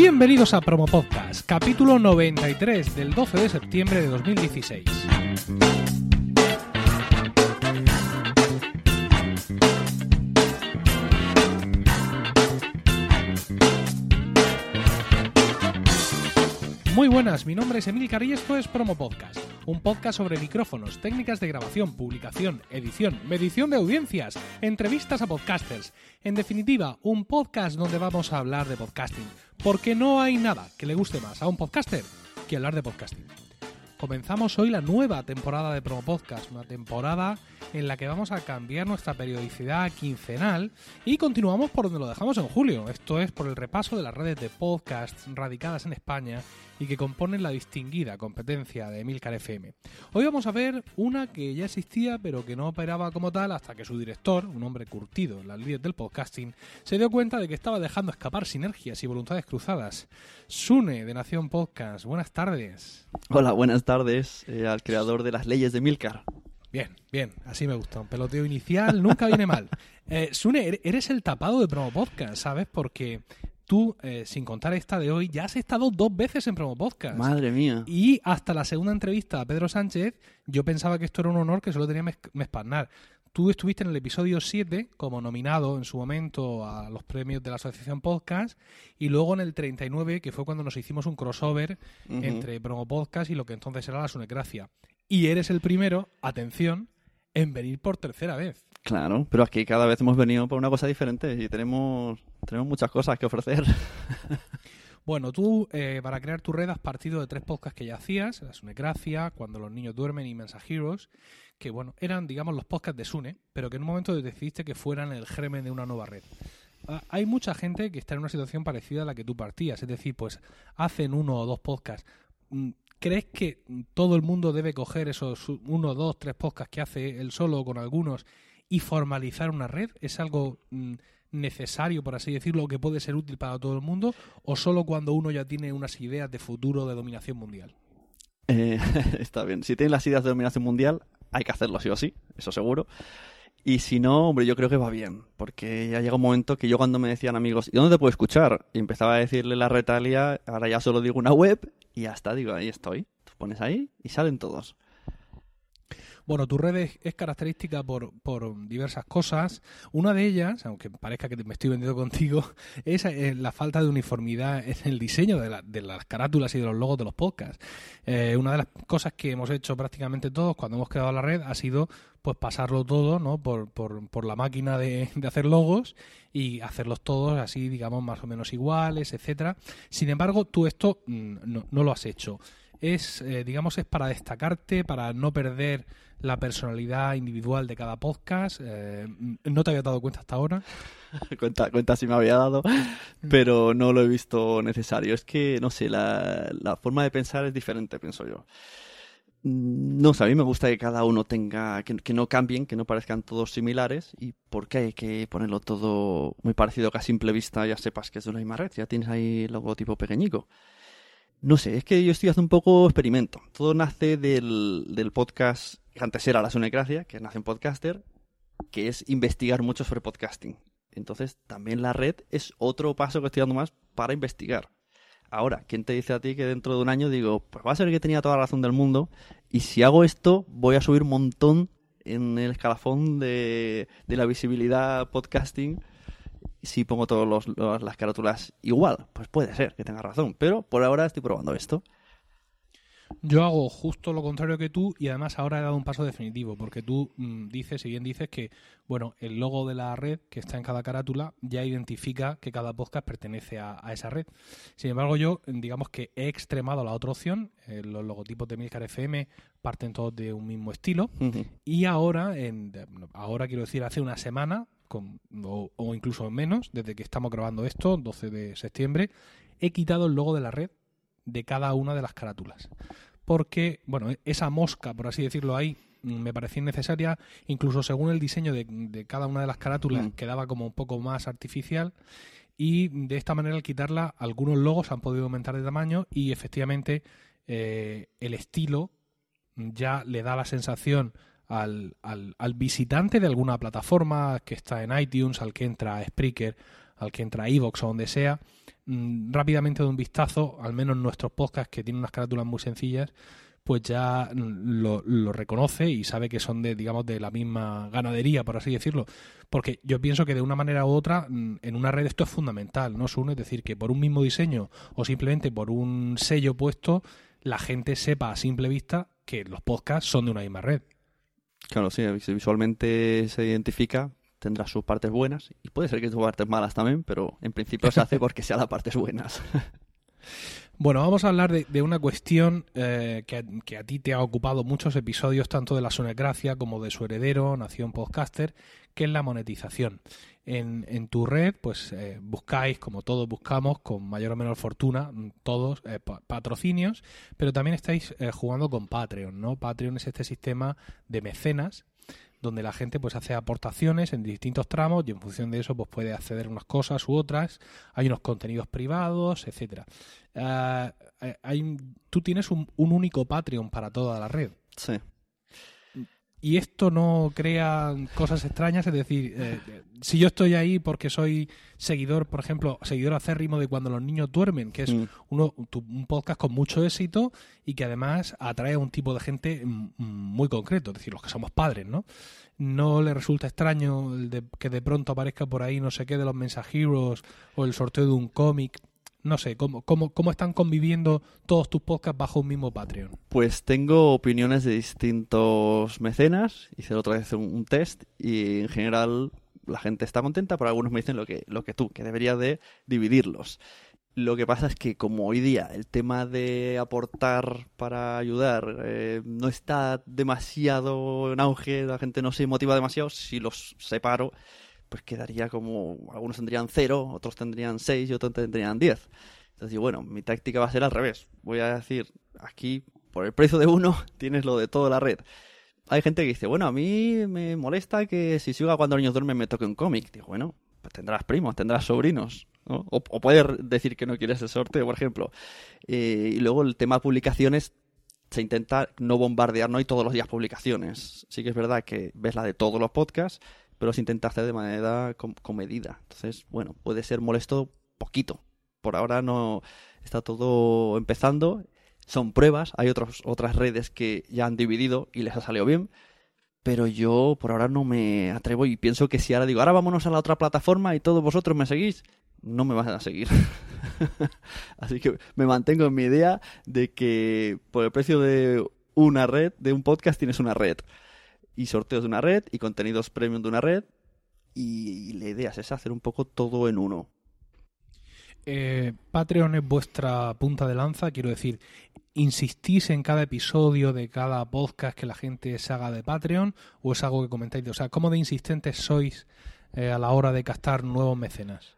Bienvenidos a Promo Podcast, capítulo 93 del 12 de septiembre de 2016. Muy buenas, mi nombre es Emilcar y esto es Promo Podcast, un podcast sobre micrófonos, técnicas de grabación, publicación, edición, medición de audiencias, entrevistas a podcasters. En definitiva, un podcast donde vamos a hablar de podcasting, porque no hay nada que le guste más a un podcaster que hablar de podcasting. Comenzamos hoy la nueva temporada de Promo Podcast, una temporada en la que vamos a cambiar nuestra periodicidad quincenal y continuamos por donde lo dejamos en julio, esto es por el repaso de las redes de podcasts radicadas en España y que componen la distinguida competencia de Emilcar FM. Hoy vamos a ver una que ya existía pero que no operaba como tal hasta que su director, un hombre curtido en las líneas del podcasting, se dio cuenta de que estaba dejando escapar sinergias y voluntades cruzadas. Sune de Nación Podcast, buenas tardes. Hola, buenas tardes eh, al creador de las leyes de Milcar. Bien, bien, así me gusta. Un peloteo inicial nunca viene mal. Eh, Sune, eres el tapado de Promo Podcast, ¿sabes? Porque tú, eh, sin contar esta de hoy, ya has estado dos veces en Promo Podcast. Madre mía. Y hasta la segunda entrevista a Pedro Sánchez, yo pensaba que esto era un honor que solo tenía Mespagnar. Tú estuviste en el episodio 7 como nominado en su momento a los premios de la Asociación Podcast y luego en el 39, que fue cuando nos hicimos un crossover entre Promo Podcast y lo que entonces era la Sunecracia. Y eres el primero, atención, en venir por tercera vez. Claro, pero aquí cada vez hemos venido por una cosa diferente y tenemos, tenemos muchas cosas que ofrecer. Bueno, tú eh, para crear tu red has partido de tres podcasts que ya hacías, La Sunecracia, Cuando los niños duermen y Mensa Heroes, que bueno, eran digamos los podcasts de Sune, pero que en un momento decidiste que fueran el germen de una nueva red. Ah, hay mucha gente que está en una situación parecida a la que tú partías, es decir, pues hacen uno o dos podcasts. Mm, ¿Crees que todo el mundo debe coger esos uno, dos, tres podcasts que hace él solo con algunos y formalizar una red? ¿Es algo mm, necesario, por así decirlo, que puede ser útil para todo el mundo? ¿O solo cuando uno ya tiene unas ideas de futuro de dominación mundial? Eh, está bien. Si tienes las ideas de dominación mundial, hay que hacerlo sí o sí, eso seguro. Y si no, hombre, yo creo que va bien, porque ya llega un momento que yo cuando me decían amigos, ¿y dónde te puedo escuchar? Y empezaba a decirle la retalia, ahora ya solo digo una web y ya está, digo, ahí estoy. Tú pones ahí y salen todos. Bueno, tu red es, característica por, diversas cosas. Una de ellas, aunque parezca que me estoy vendiendo contigo, es eh, la falta de uniformidad en el diseño de, las carátulas y de los logos de los podcasts. Eh, una de las cosas que hemos hecho prácticamente todos cuando hemos creado la red ha sido pues pasarlo todo ¿no? por, por, la máquina de, hacer logos y hacerlos todos así, digamos, más o menos iguales, etcétera. Sin embargo, tú esto mm, no, lo has hecho. Es, eh, digamos, es para destacarte, para no perder la personalidad individual de cada podcast. Eh, no te había dado cuenta hasta ahora. cuenta, cuenta si me había dado, mm. pero no lo he visto necesario. Es que, no sé, la, la forma de pensar es diferente, pienso yo. Mm, no sé, a mí me gusta que cada uno tenga, que, que, no cambien, que no parezcan todos similares. ¿Y por qué hay que ponerlo todo muy parecido que a simple vista ya sepas que es de una misma red? Ya tienes ahí el logotipo pequeñico. No sé, es que yo estoy haciendo un poco experimento. Todo nace del, del podcast antes era La Sunecracia, que nace en Podcaster, que es investigar mucho sobre podcasting. Entonces, también la red es otro paso que estoy dando más para investigar. Ahora, ¿quién te dice a ti que dentro de un año digo, pues va a ser que tenía toda la razón del mundo y si hago esto voy a subir un montón en el escalafón de, de la visibilidad podcasting si pongo todas las carátulas igual? Pues puede ser que tenga razón, pero por ahora estoy probando esto. Yo hago justo lo contrario que tú y además ahora he dado un paso definitivo porque tú mm, dices, si bien dices que, bueno, el logo de la red que está en cada carátula ya identifica que cada podcast pertenece a, esa red. Sin embargo, yo, digamos que he extremado la otra opción. Eh, los logotipos de Milcar FM parten todos de un mismo estilo y ahora, en, ahora quiero decir, hace una semana con, o, o incluso menos, desde que estamos grabando esto, 12 de septiembre, he quitado el logo de la red de cada una de las carátulas. Porque, bueno, esa mosca, por así decirlo, ahí me parecía innecesaria, incluso según el diseño de, cada una de las carátulas mm. quedaba como un poco más artificial y de esta manera al quitarla algunos logos han podido aumentar de tamaño y efectivamente eh, el estilo ya le da la sensación al, al, al, visitante de alguna plataforma que está en iTunes, al que entra a Spreaker al que entra a iVoox o donde sea, mm, rápidamente de un vistazo, al menos nuestros podcasts que tienen unas carátulas muy sencillas, pues ya lo, reconoce y sabe que son de, digamos, de la misma ganadería, por así decirlo. Porque yo pienso que de una manera u otra, mm, en una red esto es fundamental, ¿no? Es decir, que por un mismo diseño o simplemente por un sello puesto, la gente sepa a simple vista que los podcasts son de una misma red. Claro, sí, visualmente se identifica, tendrá sus partes buenas y puede ser que sus partes malas también, pero en principio se hace porque sea las partes buenas. Bueno, vamos a hablar de, una cuestión eh, que, a ti te ha ocupado muchos episodios, tanto de la Sonecracia como de su heredero, Nación Podcaster, que es la monetización. En, tu red, pues eh, buscáis, como todos buscamos, con mayor o menor fortuna, todos eh, patrocinios, pero también estáis jugando con Patreon, ¿no? Patreon es este sistema de mecenas donde la gente pues hace aportaciones en distintos tramos y en función de eso pues puede acceder a unas cosas u otras. Hay unos contenidos privados, etcétera. Eh, hay, tú tienes un, único Patreon para toda la red. Sí. Y esto no crea cosas extrañas, es decir, eh, si yo estoy ahí porque soy seguidor, por ejemplo, seguidor acérrimo de Cuando los niños duermen, que es mm. uno, un podcast con mucho éxito y que además atrae a un tipo de gente muy concreto, es decir, los que somos padres, ¿no? No le resulta extraño que de pronto aparezca por ahí no sé qué de los mensajeros o el sorteo de un cómic no sé, ¿cómo, cómo, cómo están conviviendo todos tus podcasts bajo un mismo Patreon? Pues tengo opiniones de distintos mecenas, hice otra vez un, test y en general la gente está contenta, pero algunos me dicen lo que, lo que tú, que debería de dividirlos. Lo que pasa es que como hoy día el tema de aportar para ayudar eh, no está demasiado en auge, la gente no se motiva demasiado, si los separo pues quedaría como, algunos tendrían cero, otros tendrían seis y otros tendrían diez. Entonces, bueno, mi táctica va a ser al revés. Voy a decir, aquí, por el precio de uno, tienes lo de toda la red. Hay gente que dice, bueno, a mí me molesta que si siga cuando los niños duermen me toque un cómic. Digo, bueno, pues tendrás primos, tendrás sobrinos. ¿no? O, puedes decir que no quieres el sorteo, por ejemplo. Eh, y luego el tema de publicaciones, se intenta no bombardear, no hay todos los días publicaciones. Sí que es verdad que ves la de todos los podcasts, pero se intenta hacer de manera comedida. Entonces, bueno, puede ser molesto poquito. Por ahora no está todo empezando. Son pruebas, hay otras redes que ya han dividido y les ha salido bien. Pero yo por ahora no me atrevo y pienso que si ahora digo, ahora vámonos a la otra plataforma y todos vosotros me seguís, no me vas a seguir. Así que me mantengo en mi idea de que por el precio de una red, de un podcast, tienes una red y sorteos de una red y contenidos premium de una red. Y, la idea es hacer un poco todo en uno. Eh, Patreon es vuestra punta de lanza, quiero decir, ¿insistís en cada episodio de cada podcast que la gente se haga de Patreon o es algo que comentáis? O sea, ¿cómo de insistentes sois eh, a la hora de castar nuevos mecenas?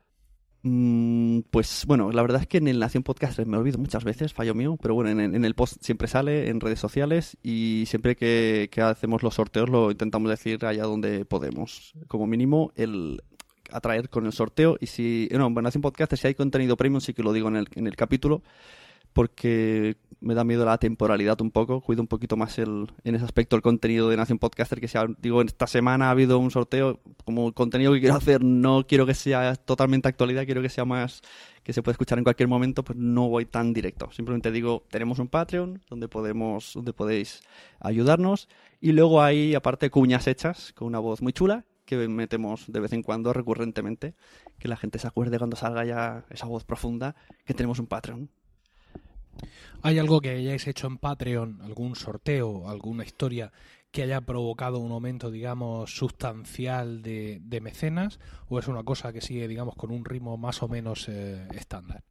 Mm, pues bueno, la verdad es que en el Nación Podcast me olvido muchas veces, fallo mío, pero bueno, en, el post siempre sale, en redes sociales y siempre que, hacemos los sorteos lo intentamos decir allá donde podemos. Como mínimo, el atraer con el sorteo y si, no, en Nación Podcast si hay contenido premium sí que lo digo en el, en el capítulo porque me da miedo la temporalidad un poco, cuido un poquito más el, en ese aspecto el contenido de Nación Podcaster, que sea, digo, esta semana ha habido un sorteo, como el contenido que quiero hacer no quiero que sea totalmente actualidad, quiero que sea más, que se puede escuchar en cualquier momento, pues no voy tan directo. Simplemente digo, tenemos un Patreon donde podemos, donde podéis ayudarnos, y luego hay aparte cuñas hechas con una voz muy chula que metemos de vez en cuando recurrentemente, que la gente se acuerde cuando salga ya esa voz profunda, que tenemos un Patreon. ¿Hay algo que hayáis hecho en Patreon, algún sorteo, alguna historia que haya provocado un aumento, digamos, sustancial de, mecenas? ¿O es una cosa que sigue, digamos, con un ritmo más o menos eh, estándar?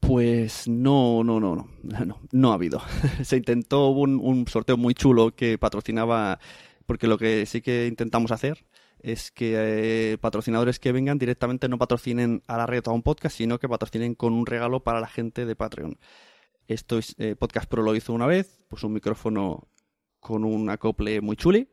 Pues no, no, no, no, no, no ha habido. Se intentó un, un sorteo muy chulo que patrocinaba, porque lo que sí que intentamos hacer es que eh, patrocinadores que vengan directamente no patrocinen a la red o a un podcast, sino que patrocinen con un regalo para la gente de Patreon. Esto es, eh, Podcast Pro lo hizo una vez, puso un micrófono con un acople muy chuli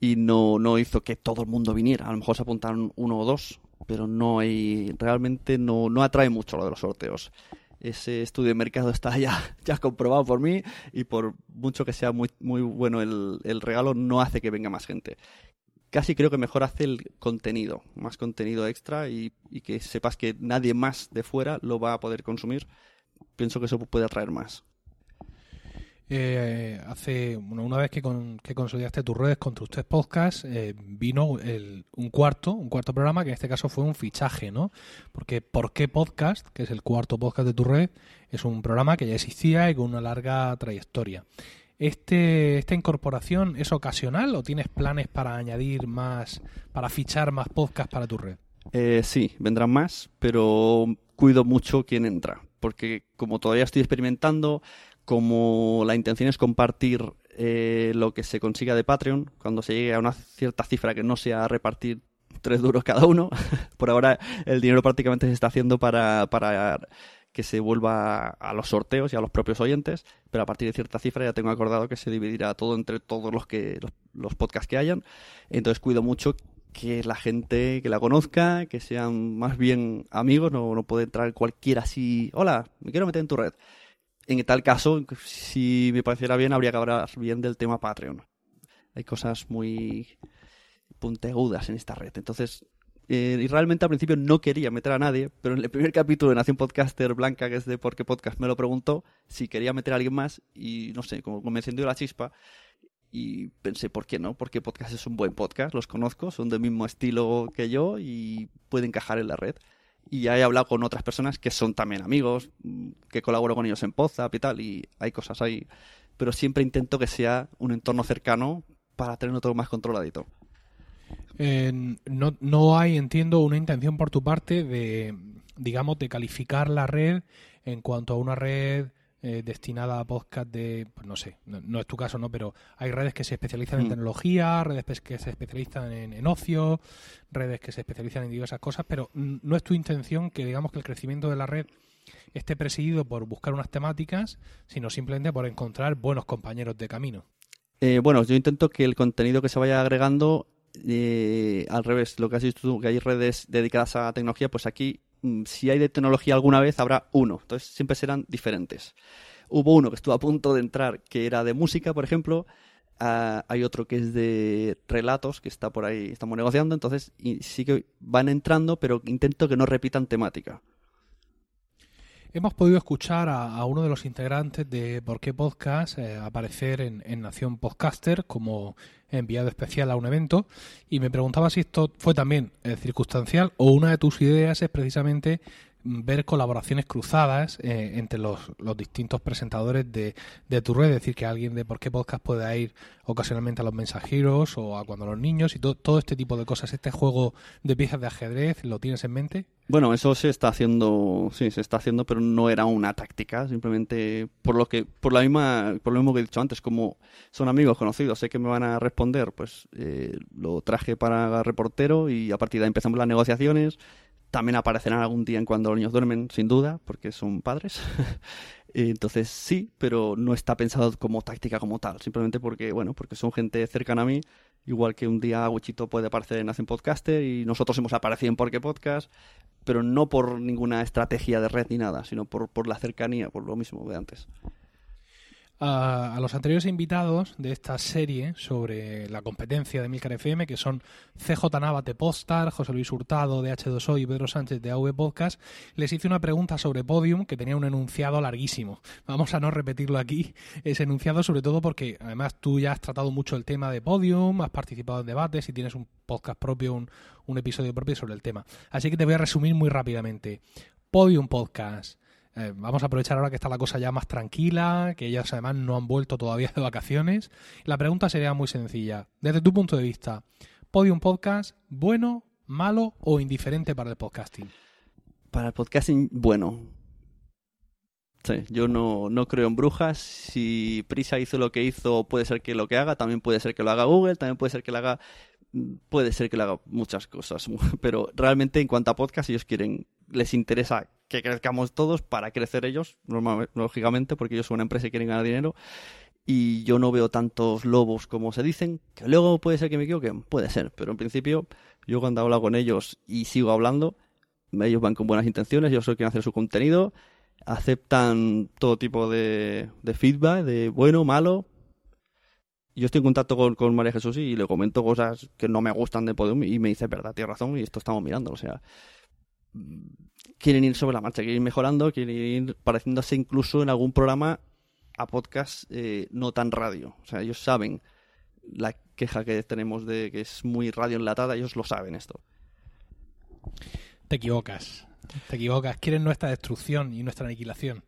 y no, no hizo que todo el mundo viniera. A lo mejor se apuntaron uno o dos, pero no hay, realmente no, no atrae mucho lo de los sorteos. Ese estudio de mercado está ya, ya comprobado por mí y por mucho que sea muy, muy bueno el, el regalo, no hace que venga más gente. casi creo que mejor hace el contenido, más contenido extra y, y que sepas que nadie más de fuera lo va a poder consumir. Pienso que eso puede atraer más. Eh, hace bueno, una vez que, con, que consolidaste tus redes con tus tres podcasts, eh, vino el, un cuarto, un cuarto programa que en este caso fue un fichaje, ¿no? Porque ¿Por qué podcast? Que es el cuarto podcast de tu red, es un programa que ya existía y con una larga trayectoria. Este, ¿Esta incorporación es ocasional o tienes planes para añadir más, para fichar más podcasts para tu red? Eh, sí, vendrán más, pero cuido mucho quién entra, porque como todavía estoy experimentando, como la intención es compartir eh, lo que se consiga de Patreon, cuando se llegue a una cierta cifra que no sea repartir tres duros cada uno, por ahora el dinero prácticamente se está haciendo para, para que se vuelva a los sorteos y a los propios oyentes, pero a partir de cierta cifra ya tengo acordado que se dividirá todo entre todos los que los, los podcasts que hayan. Entonces cuido mucho que la gente que la conozca, que sean más bien amigos, no, no puede entrar cualquiera así, hola, me quiero meter en tu red en tal caso, si me pareciera bien, habría que hablar bien del tema Patreon. Hay cosas muy punteagudas en esta red. Entonces, eh, y realmente al principio no quería meter a nadie, pero en el primer capítulo de Nación Podcaster Blanca, que es de Por qué Podcast, me lo preguntó si quería meter a alguien más y no sé, como me encendió la chispa y pensé, ¿por qué no? Porque Podcast es un buen podcast, los conozco, son del mismo estilo que yo y puede encajar en la red y ya he hablado con otras personas que son también amigos, que colaboro con ellos en Podzap y tal, y hay cosas ahí. Pero siempre intento que sea un entorno cercano para tenerlo todo más controladito. no, no hay, entiendo, una intención por tu parte de, digamos, de calificar la red en cuanto a una red eh, destinada a podcast de, pues no sé, no, es tu caso, ¿no? Pero hay redes que se especializan en mm. tecnología, redes que se especializan en, ocio, redes que se especializan en diversas cosas, pero no es tu intención que, digamos, que el crecimiento de la red esté presidido por buscar unas temáticas, sino simplemente por encontrar buenos compañeros de camino. Eh, bueno, yo intento que el contenido que se vaya agregando, eh, al revés, lo que has dicho tú, que hay redes dedicadas a tecnología, pues aquí si hay de tecnología alguna vez, habrá uno. Entonces siempre serán diferentes. Hubo uno que estuvo a punto de entrar, que era de música, por ejemplo. Ah, hay otro que es de relatos, que está por ahí, estamos negociando. Entonces sí que van entrando, pero intento que no repitan temática. Hemos podido escuchar a, uno de los integrantes de Por qué Podcast eh, aparecer en, Nación Podcaster como enviado especial a un evento y me preguntaba si esto fue también eh, circunstancial o una de tus ideas es precisamente ver colaboraciones cruzadas eh, entre los, los, distintos presentadores de, de, tu red, es decir, que alguien de por qué podcast pueda ir ocasionalmente a los mensajeros o a cuando los niños y todo este tipo de cosas. Este juego de piezas de ajedrez, ¿lo tienes en mente? Bueno, eso se está haciendo, sí, se está haciendo, pero no era una táctica, simplemente por lo que, por la misma, por lo mismo que he dicho antes, como son amigos conocidos, sé que me van a responder, pues eh, lo traje para reportero y a partir de ahí empezamos las negociaciones también aparecerán algún día en cuando los niños duermen, sin duda, porque son padres. Entonces sí, pero no está pensado como táctica como tal, simplemente porque, bueno, porque son gente cercana a mí, igual que un día Wichito puede aparecer en Hacen Podcaster y nosotros hemos aparecido en Porque Podcast, pero no por ninguna estrategia de red ni nada, sino por, por la cercanía, por lo mismo de antes a, los anteriores invitados de esta serie sobre la competencia de Milcar FM, que son CJ Nava de Postar, José Luis Hurtado de H2O y Pedro Sánchez de AV Podcast, les hice una pregunta sobre Podium que tenía un enunciado larguísimo. Vamos a no repetirlo aquí, ese enunciado, sobre todo porque además tú ya has tratado mucho el tema de Podium, has participado en debates y tienes un podcast propio, un, un episodio propio sobre el tema. Así que te voy a resumir muy rápidamente. Podium Podcast eh, vamos a aprovechar ahora que está la cosa ya más tranquila, que ellas además no han vuelto todavía de vacaciones. La pregunta sería muy sencilla. Desde tu punto de vista, ¿Podium Podcast bueno, malo o indiferente para el podcasting? Para el podcasting, bueno. Sí, yo no, no creo en brujas. Si Prisa hizo lo que hizo, puede ser que lo que haga, también puede ser que lo haga Google, también puede ser que lo haga puede ser que le haga muchas cosas, pero realmente en cuanto a podcast ellos quieren, les interesa que crezcamos todos para crecer ellos, lógicamente, porque ellos son una empresa y quieren ganar dinero. Y yo no veo tantos lobos como se dicen, que luego puede ser que me equivoque, puede ser, pero en principio yo cuando hablo con ellos y sigo hablando, ellos van con buenas intenciones, ellos solo quieren hacer su contenido, aceptan todo tipo de, feedback, de bueno, malo, Yo estoy en contacto con, con María Jesús y le comento cosas que no me gustan de Podium y me dice, verdad, tienes razón y esto estamos mirando. O sea, quieren ir sobre la marcha, quieren ir mejorando, quieren ir pareciéndose incluso en algún programa a podcast eh, no tan radio. O sea, ellos saben la queja que tenemos de que es muy radio enlatada, ellos lo saben esto. Te equivocas, te equivocas. Quieren nuestra destrucción y nuestra aniquilación.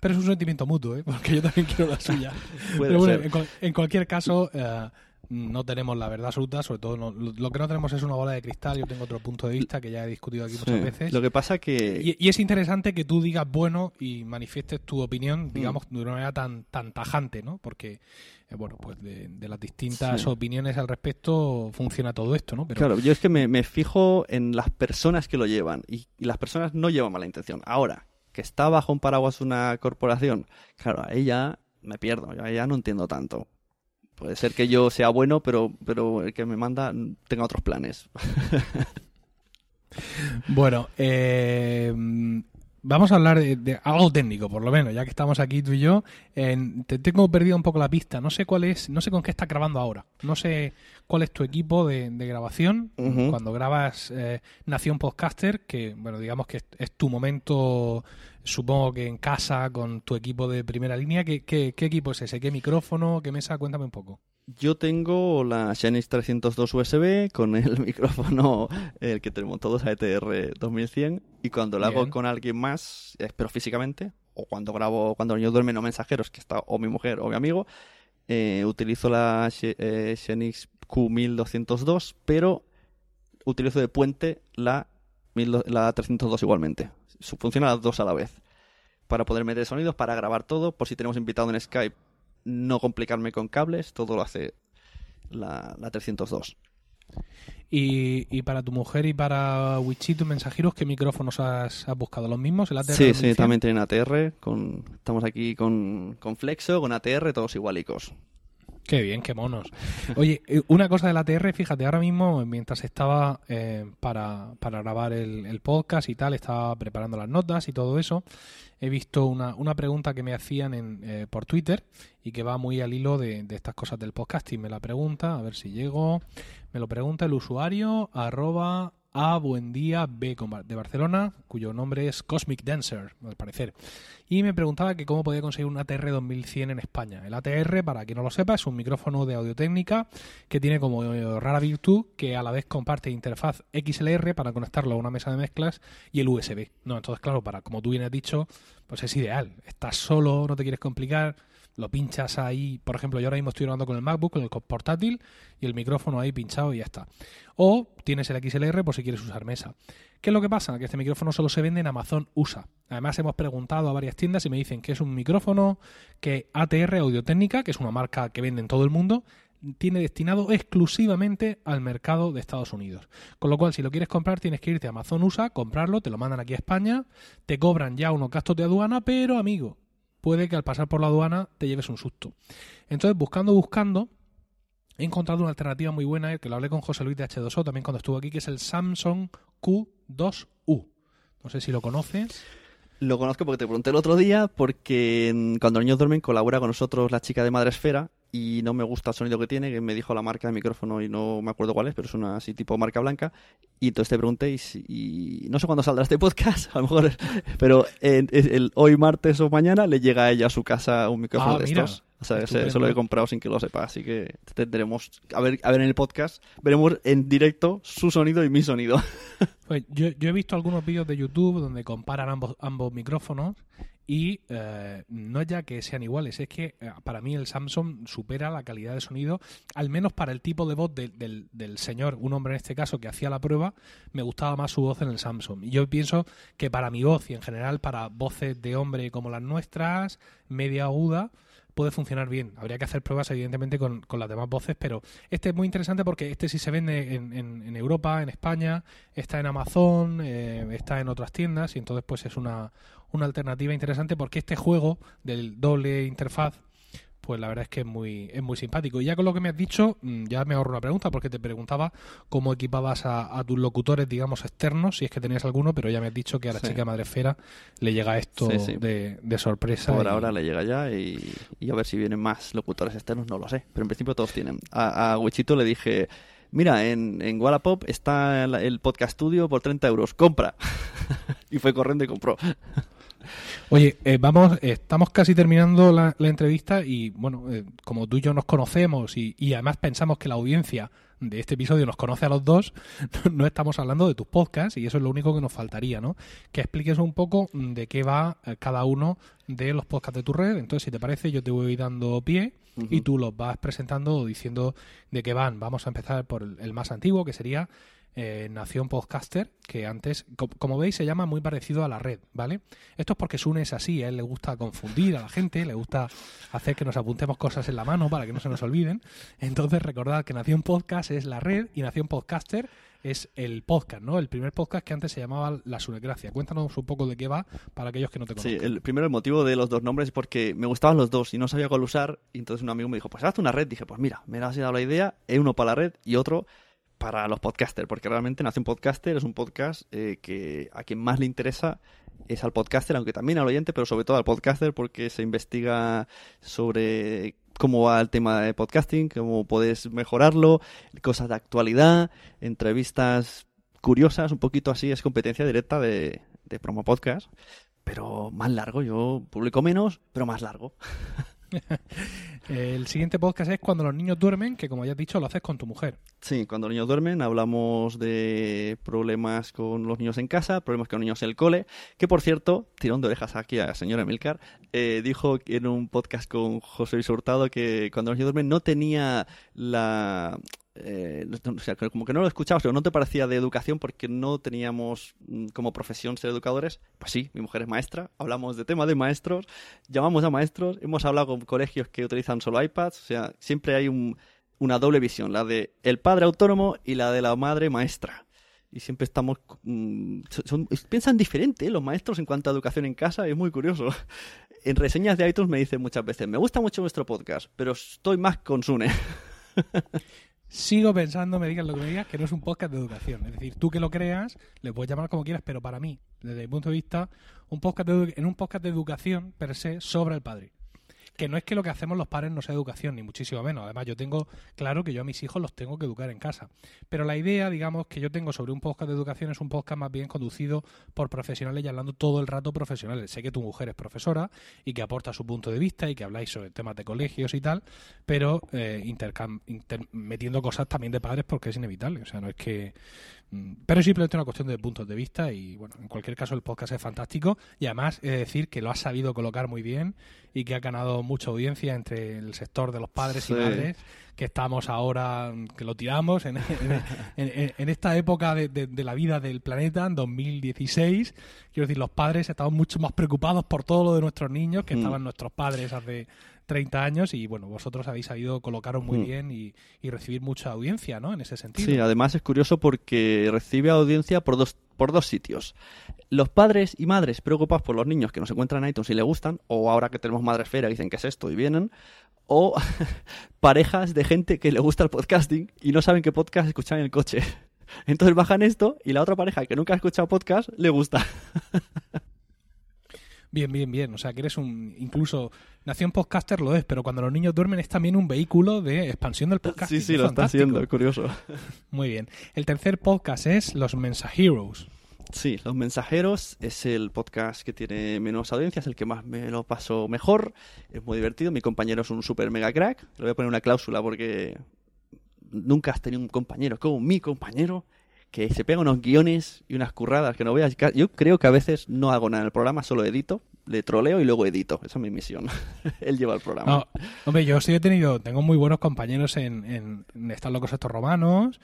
Pero es un sentimiento mutuo, ¿eh? porque yo también quiero la suya. Pero bueno, en, cual- en cualquier caso, eh, no tenemos la verdad absoluta, sobre todo no- lo, que no tenemos es una bola de cristal. Yo tengo otro punto de vista que ya he discutido aquí muchas Sí. veces. Lo que pasa que... Y, y es interesante que tú digas bueno y manifiestes tu Mm. opinión, digamos, de una manera tan, tan tajante, ¿no? Porque, eh, bueno, pues de, de las distintas Sí. opiniones al respecto funciona todo esto, ¿no? Pero Claro, yo es que me, me fijo en las personas que lo llevan y, y las personas no llevan mala intención. Ahora, que está bajo un paraguas una corporación, claro, ahí ya me pierdo, yo ahí ya no entiendo tanto. Puede ser que yo sea bueno, pero, pero el que me manda tenga otros planes. Bueno, eh, vamos a hablar de, de algo técnico, por lo menos, ya que estamos aquí tú y yo. Te tengo perdido un poco la pista. No sé cuál es, no sé con qué estás grabando ahora. No sé cuál es tu equipo de, de grabación cuando grabas eh, Nación Podcaster, que bueno, digamos que es, es tu momento, supongo que en casa con tu equipo de primera línea. ¿Qué, qué, qué equipo es ese? ¿Qué micrófono? ¿Qué mesa? Cuéntame un poco. Yo tengo la Xenix 302 USB con el micrófono, el que tenemos todos, AETR 2100, y cuando lo hago Bien. con alguien más, eh, pero físicamente, o cuando grabo, cuando yo duermen o mensajeros, que está o mi mujer o mi amigo, eh, utilizo la Xe- eh, Xenix Q1202, pero utilizo de puente la, 1000 la 302 igualmente. Funciona las dos a la vez. Para poder meter sonidos, para grabar todo, por si tenemos invitado en Skype, no complicarme con cables, todo lo hace la, la 302. Y, y para tu mujer y para Wichito Mensajeros, ¿qué micrófonos has, has buscado? ¿Los mismos? ¿El ATR Sí, sí, 2100? también tienen ATR. Con, estamos aquí con, con Flexo, con ATR, todos igualicos. Qué bien, qué monos. Oye, eh, una cosa del ATR, fíjate, ahora mismo, mientras estaba eh, para, para grabar el, el podcast y tal, estaba preparando las notas y todo eso, he visto una, una pregunta que me hacían en, eh, por Twitter y que va muy al hilo de, de estas cosas del podcasting. Me la pregunta, a ver si llego, me lo pregunta el usuario arroba a buen día B de Barcelona, cuyo nombre es Cosmic Dancer, al parecer. Y me preguntaba que cómo podía conseguir un ATR 2100 en España. El ATR, para quien no lo sepa, es un micrófono de audio-técnica que tiene como eh, rara virtud que a la vez comparte interfaz XLR para conectarlo a una mesa de mezclas y el USB. No, entonces claro, para como tú bien has dicho, pues es ideal. Estás solo, no te quieres complicar, lo pinchas ahí. Por ejemplo, yo ahora mismo estoy grabando con el MacBook, con el portátil y el micrófono ahí pinchado y ya está. O tienes el XLR por si quieres usar mesa. ¿Qué es lo que pasa? Que este micrófono solo se vende en Amazon USA. Además, hemos preguntado a varias tiendas y me dicen que es un micrófono que ATR Audio Técnica, que es una marca que vende en todo el mundo, tiene destinado exclusivamente al mercado de Estados Unidos. Con lo cual, si lo quieres comprar, tienes que irte a Amazon USA, comprarlo, te lo mandan aquí a España, te cobran ya unos gastos de aduana, pero amigo, puede que al pasar por la aduana te lleves un susto. Entonces, buscando, buscando, he encontrado una alternativa muy buena, que lo hablé con José Luis de H2O también cuando estuvo aquí, que es el Samsung Q2U. No sé si lo conoces. Lo conozco porque te pregunté el otro día, porque cuando los niños duermen colabora con nosotros la chica de Madresfera y no me gusta el sonido que tiene, que me dijo la marca de micrófono y no me acuerdo cuál es, pero es una así tipo marca blanca. Y entonces te pregunté y, y no sé cuándo saldrá este podcast, a lo mejor, pero en- es el, hoy martes o mañana le llega a ella a su casa un micrófono Ah, de mira, estos. O sea, ese- eso lo he comprado sin que lo sepa, así que tendremos, a ver, a ver en el podcast, veremos en directo su sonido y mi sonido. Pues yo, yo he visto algunos vídeos de YouTube donde comparan ambos, ambos micrófonos y eh, no es ya que sean iguales, es que eh, para mí el Samsung supera la calidad de sonido, al menos para el tipo de voz del- del, del señor, un hombre en este caso que hacía la prueba, me gustaba más su voz en el Samsung. Y yo pienso que para mi voz y en general para voces de hombre como las nuestras, media aguda, puede funcionar bien. Habría que hacer pruebas, evidentemente, con, con las demás voces, pero este es muy interesante porque este sí se vende en, en- en Europa, en España, está en Amazon, eh, está en otras tiendas, y entonces pues es una, una alternativa interesante porque este juego del doble interfaz pues la verdad es que es muy, es muy simpático. Y ya con lo que me has dicho, mm, ya me ahorro una pregunta, porque te preguntaba cómo equipabas a, tus locutores, digamos, externos, si es que tenías alguno, pero ya me has dicho que a la chica Madrefera le llega esto De, de, sorpresa. Por ahora le llega ya y, a ver si vienen más locutores externos, no lo sé. Pero en principio todos tienen. A, a Wichito le dije mira, en, en Wallapop está el, podcast studio por 30 euros, compra. y fue corriendo y compró. Oye, eh, vamos, estamos casi terminando la, entrevista y bueno, eh, como tú y yo nos conocemos y, y, además pensamos que la audiencia de este episodio nos conoce a los dos, no estamos hablando de tus podcasts y eso es lo único que nos faltaría, ¿no? Que expliques un poco de qué va eh, cada uno de los podcasts de tu red. Entonces, si te parece, yo te voy dando pie y tú los vas presentando o diciendo de qué van. Vamos a empezar por el más antiguo, que sería eh, Nación Podcaster, que antes, como veis, se llama muy parecido a la red, ¿vale? Esto es porque Sune es así, a él le gusta confundir a la gente, le gusta hacer que nos apuntemos cosas en la mano para que no se nos olviden. Entonces, recordad que Nación Podcast es la red y Nación Podcaster es el podcast, ¿no? El primer podcast que antes se llamaba La Sunecracia. Cuéntanos un poco de qué va para aquellos que no te conocen. Sí, el primero el motivo de los dos nombres es porque me gustaban los dos y no sabía cuál usar. Y entonces un amigo me dijo, pues haz una red. Dije, pues mira, me has dado la idea, uno para la red y otro para los podcasters, porque realmente Nace un Podcaster es un podcast eh, que a quien más le interesa es al podcaster, aunque también al oyente, pero sobre todo al podcaster, porque se investiga sobre cómo va el tema de podcasting, cómo puedes mejorarlo, cosas de actualidad, entrevistas curiosas, un poquito así, es competencia directa de, de promo podcast, pero más largo, yo publico menos, pero más largo. El siguiente podcast es Cuando los niños duermen, que como ya has dicho, lo haces con tu mujer. Sí, cuando los niños duermen hablamos de problemas con los niños en casa, problemas con los niños en el cole, que por cierto, tirón de orejas aquí a la señora Milcar, eh, dijo en un podcast con José Luis Hurtado que cuando los niños duermen no tenía la eh, o sea, como que no lo escuchabas, pero no te parecía de educación porque no teníamos mm, como profesión ser educadores. Pues sí, mi mujer es maestra, hablamos de tema de maestros, llamamos a maestros, hemos hablado con colegios que utilizan solo iPads, o sea, siempre hay una doble visión, la de el padre autónomo y la de la madre maestra. Y siempre estamos... Mm, piensan diferente ¿eh? los maestros en cuanto a educación en casa, es muy curioso. En reseñas de iTunes me dicen muchas veces, me gusta mucho vuestro podcast, pero estoy más con Sune. sigo pensando, me digas lo que me digas, que no es un podcast de educación. Es decir, tú que lo creas, le puedes llamar como quieras, pero para mí, desde mi punto de vista, un podcast en un podcast de educación per se sobre el padre que no es que lo que hacemos los padres no sea educación, ni muchísimo menos. Además, yo tengo claro que yo a mis hijos los tengo que educar en casa. Pero la idea, digamos, que yo tengo sobre un podcast de educación es un podcast más bien conducido por profesionales y hablando todo el rato profesionales. Sé que tu mujer es profesora y que aporta su punto de vista y que habláis sobre temas de colegios y tal, pero eh, metiendo cosas también de padres porque es inevitable. O sea, no es que pero es simplemente una cuestión de puntos de vista y bueno, en cualquier caso el podcast es fantástico y además he de decir que lo ha sabido colocar muy bien y que ha ganado mucha audiencia entre el sector de los padres y madres que estamos ahora, que lo tiramos en, en, esta época de, de, la vida del planeta, en 2016. Quiero decir, los padres estamos mucho más preocupados por todo lo de nuestros niños que mm. estaban nuestros padres hace 30 años y bueno, vosotros habéis sabido colocaros muy mm. bien y, recibir mucha audiencia, ¿no? En ese sentido. Sí, además es curioso porque recibe audiencia por dos, por dos sitios. Los padres y madres preocupados por los niños que no se encuentran en iTunes y le gustan, o ahora que tenemos madre esfera dicen que es esto y vienen, o parejas de gente que le gusta el podcasting y no saben qué podcast escuchan en el coche. Entonces bajan esto y la otra pareja que nunca ha escuchado podcast le gusta. Bien, bien, bien. O sea, que eres un. Incluso Nación Podcaster lo es, pero cuando los niños duermen es también un vehículo de expansión del podcast. Sí, sí, lo está haciendo, es curioso. Muy bien. El tercer podcast es Los Mensajeros. Sí, Los Mensajeros es el podcast que tiene menos audiencia, es el que más me lo paso mejor. Es muy divertido. Mi compañero es un super mega crack. Le voy a poner una cláusula porque nunca has tenido un compañero como mi compañero que se pega unos guiones y unas curradas que no veas. Yo creo que a veces no hago nada en el programa, solo edito, le troleo y luego edito. Esa es mi misión. Él lleva el programa. hombre, yo sí he tenido, tengo muy buenos compañeros en, en, en Están locos estos romanos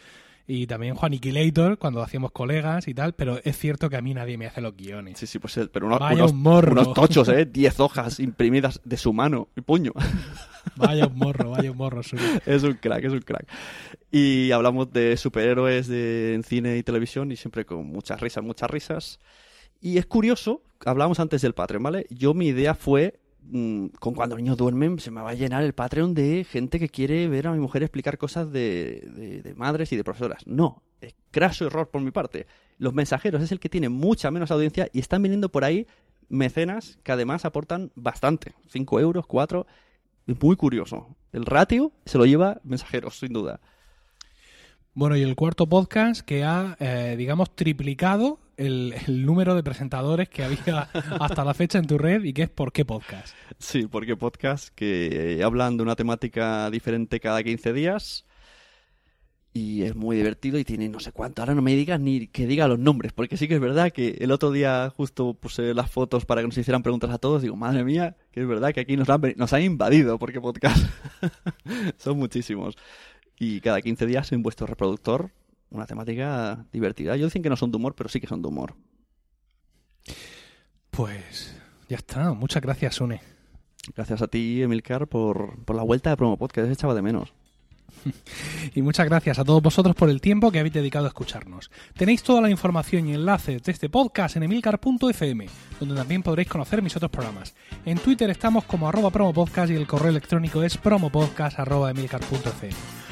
y también Juan Iquilator cuando hacíamos colegas y tal, pero es cierto que a mí nadie me hace los guiones. Sí, sí, pues pero unos, unos, tochos, ¿eh? Diez hojas imprimidas de su mano y puño. Vaya un morro, vaya un morro. Es un crack, es un crack. Y hablamos de superhéroes de, en cine y televisión y siempre con muchas risas, muchas risas. Y es curioso, hablábamos antes del Patreon, ¿vale? Yo mi idea fue con cuando niños duermen se me va a llenar el Patreon de gente que quiere ver a mi mujer explicar cosas de, de- madres y de profesoras. No, es craso error por mi parte. Los mensajeros es el que tiene mucha menos audiencia y están viniendo por ahí mecenas que además aportan bastante. 5 euros, 4. Es muy curioso. El ratio se lo lleva mensajeros, sin duda. Bueno, y el cuarto podcast que ha, eh, digamos, triplicado el, número de presentadores que había hasta la fecha en tu red y que es ¿Por qué podcast? Sí, porque podcast que eh, hablan de una temática diferente cada 15 días y es muy divertido y tiene no sé cuánto. Ahora no me digas ni que diga los nombres, porque sí que es verdad que el otro día justo puse las fotos para que nos hicieran preguntas a todos. Digo, madre mía, que es verdad que aquí nos han, nos han invadido, porque podcast son muchísimos. Y cada 15 días en vuestro reproductor una temática divertida. Ellos dicen que no son de humor, pero sí que son de humor. Pues ya está. Muchas gracias, Sune. Gracias a ti, Emilcar, por, por la vuelta de Promo Podcast, echaba de menos. Y muchas gracias a todos vosotros por el tiempo que habéis dedicado a escucharnos. Tenéis toda la información y enlaces de este podcast en emilcar.fm, donde también podréis conocer mis otros programas. En Twitter estamos como arroba promopodcast y el correo electrónico es promopodcast.emilcar.fm.